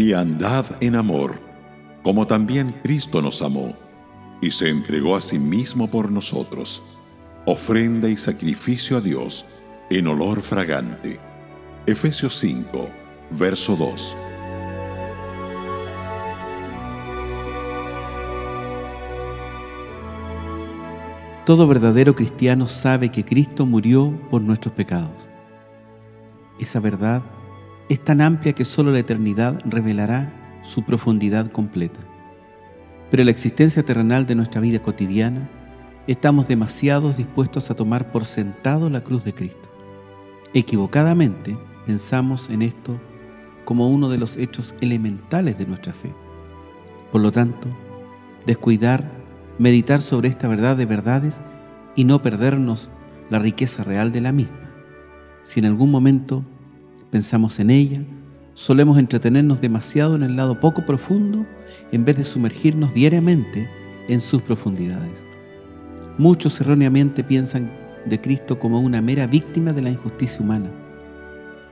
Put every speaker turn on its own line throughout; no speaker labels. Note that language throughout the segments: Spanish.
y andad en amor, como también Cristo nos amó y se entregó a sí mismo por nosotros, ofrenda y sacrificio a Dios en olor fragante. Efesios 5, verso 2.
Todo verdadero cristiano sabe que Cristo murió por nuestros pecados. Esa verdad es tan amplia que solo la eternidad revelará su profundidad completa. Pero la existencia terrenal de nuestra vida cotidiana, estamos demasiados dispuestos a tomar por sentado la cruz de Cristo. Equivocadamente pensamos en esto como uno de los hechos elementales de nuestra fe. Por lo tanto, descuidar, meditar sobre esta verdad de verdades y no perdernos la riqueza real de la misma. Si en algún momento pensamos en ella, solemos entretenernos demasiado en el lado poco profundo en vez de sumergirnos diariamente en sus profundidades. Muchos erróneamente piensan de Cristo como una mera víctima de la injusticia humana,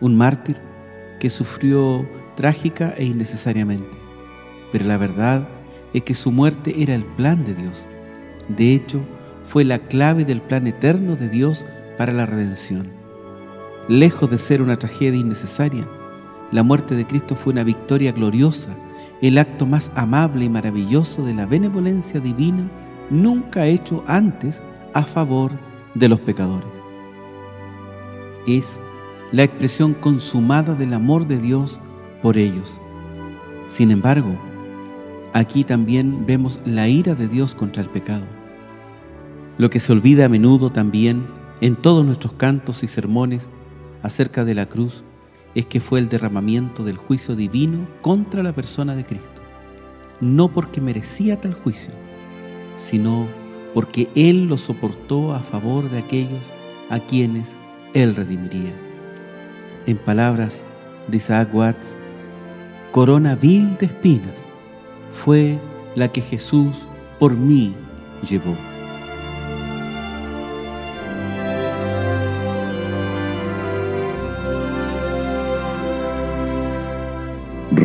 un mártir que sufrió trágica e innecesariamente. Pero la verdad es que su muerte era el plan de Dios. De hecho, fue la clave del plan eterno de Dios para la redención. Lejos de ser una tragedia innecesaria, la muerte de Cristo fue una victoria gloriosa, el acto más amable y maravilloso de la benevolencia divina nunca hecho antes a favor de los pecadores. Es la expresión consumada del amor de Dios por ellos. Sin embargo, aquí también vemos la ira de Dios contra el pecado. Lo que se olvida a menudo también en todos nuestros cantos y sermones acerca de la cruz es que fue el derramamiento del juicio divino contra la persona de Cristo. No porque merecía tal juicio, sino porque Él lo soportó a favor de aquellos a quienes Él redimiría. En palabras de Isaac Watts, corona vil de espinas fue la que Jesús por mí llevó.